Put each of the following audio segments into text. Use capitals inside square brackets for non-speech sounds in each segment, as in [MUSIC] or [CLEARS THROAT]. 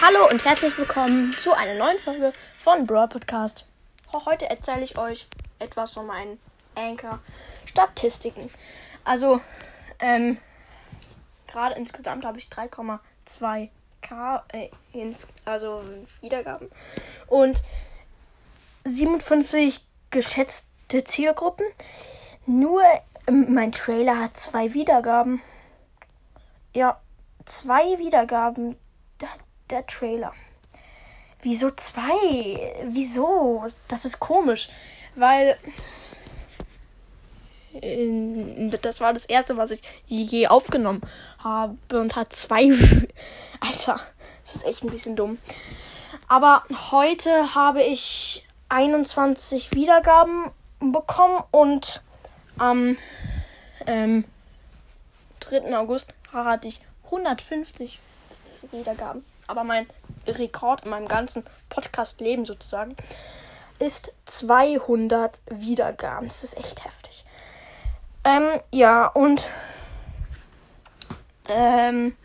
Hallo und herzlich willkommen zu einer neuen Folge von Brawl Podcast. Heute erzähle ich euch etwas von meinen Anchor-Statistiken. Also, ähm, gerade insgesamt habe ich 3,2k, äh, ins, also Wiedergaben und 57 geschätzte Zielgruppen. Nur ähm, mein Trailer hat zwei Wiedergaben. Ja, zwei Wiedergaben. Der, der Trailer. Wieso zwei? Wieso? Das ist komisch. Weil. Das war das erste, was ich je aufgenommen habe und hat zwei. [LAUGHS] Alter, das ist echt ein bisschen dumm. Aber heute habe ich 21 Wiedergaben bekommen und am ähm, 3. August hatte ich 150 Wiedergaben. Aber mein Rekord in meinem ganzen Podcast-Leben sozusagen ist 200 Wiedergaben. Das ist echt heftig. Ähm, ja, und ähm,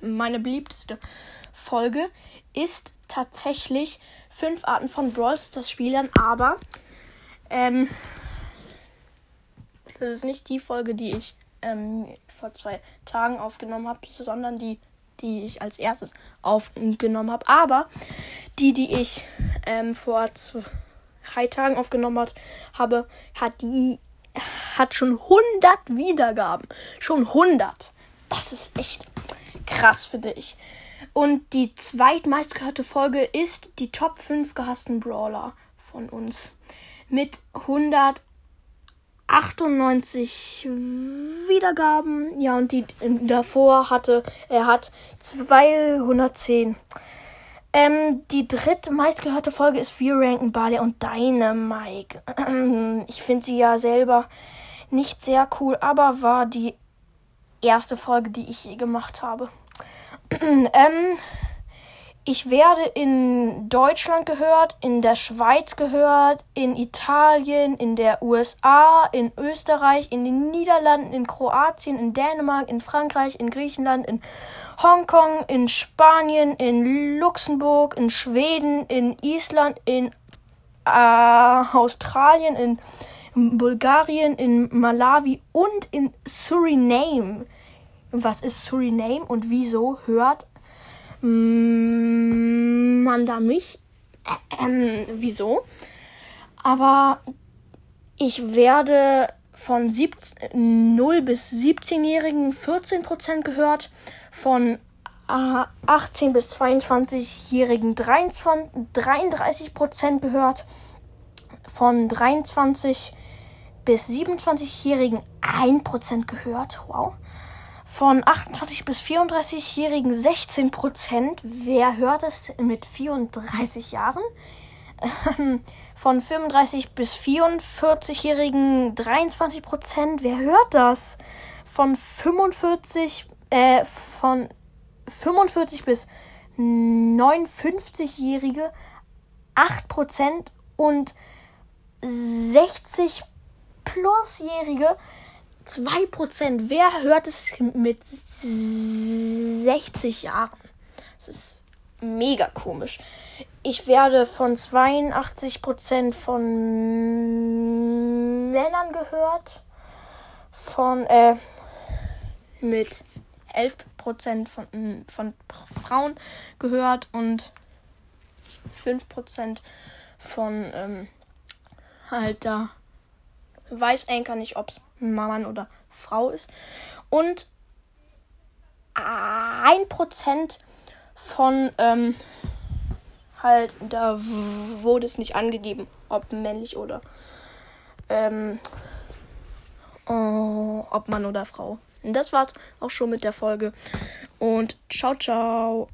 meine beliebteste Folge ist tatsächlich fünf Arten von Brawl Stars Spielern, aber ähm, das ist nicht die Folge, die ich ähm, vor zwei Tagen aufgenommen habe, sondern die, die ich als erstes aufgenommen habe. Aber die, die ich ähm, vor zwei Tagen aufgenommen hat, habe, hat die hat schon 100 Wiedergaben. Schon 100. Das ist echt krass, finde ich. Und die zweitmeistgehörte Folge ist die Top 5 gehassten Brawler von uns. Mit 100 98 Wiedergaben. Ja, und die davor hatte, er hat 210. Ähm, die drittmeistgehörte Folge ist Wir ranken Barley und Dynamike. [CLEARS THROAT] Ich finde sie ja selber nicht sehr cool, aber war die erste Folge, die ich je gemacht habe. [CLEARS THROAT] ähm, ich werde in Deutschland gehört, in der Schweiz gehört, in Italien, in der USA, in Österreich, in den Niederlanden, in Kroatien, in Dänemark, in Frankreich, in Griechenland, in Hongkong, in Spanien, in Luxemburg, in Schweden, in Island, in äh, Australien, in Bulgarien, in Malawi und in Suriname. Was ist Suriname und wieso hört man da mich. Äh, wieso? Aber ich werde von 17, 0 bis 17-Jährigen 14% gehört, von 18 bis 22-Jährigen 33% gehört, von 23 bis 27-Jährigen 1% gehört. Wow von 28 bis 34-Jährigen 16 Prozent. Wer hört es mit 34 Jahren? Von 35 bis 44-Jährigen 23 Prozent. Wer hört das? Von 45, äh, von 45 bis 59-Jährige 8 Prozent und 60 plusjährige 2%. Wer hört es mit 60 Jahren? Das ist mega komisch. Ich werde von 82% von Männern gehört. Von, äh, mit 11% von, von Frauen gehört und 5% von, ähm, halt da weiß Anker nicht, ob es Mann oder Frau ist. Und ein Prozent von ähm, halt, da wurde es nicht angegeben, ob männlich oder ähm, oh, ob Mann oder Frau. Und das war's auch schon mit der Folge. Und ciao, ciao.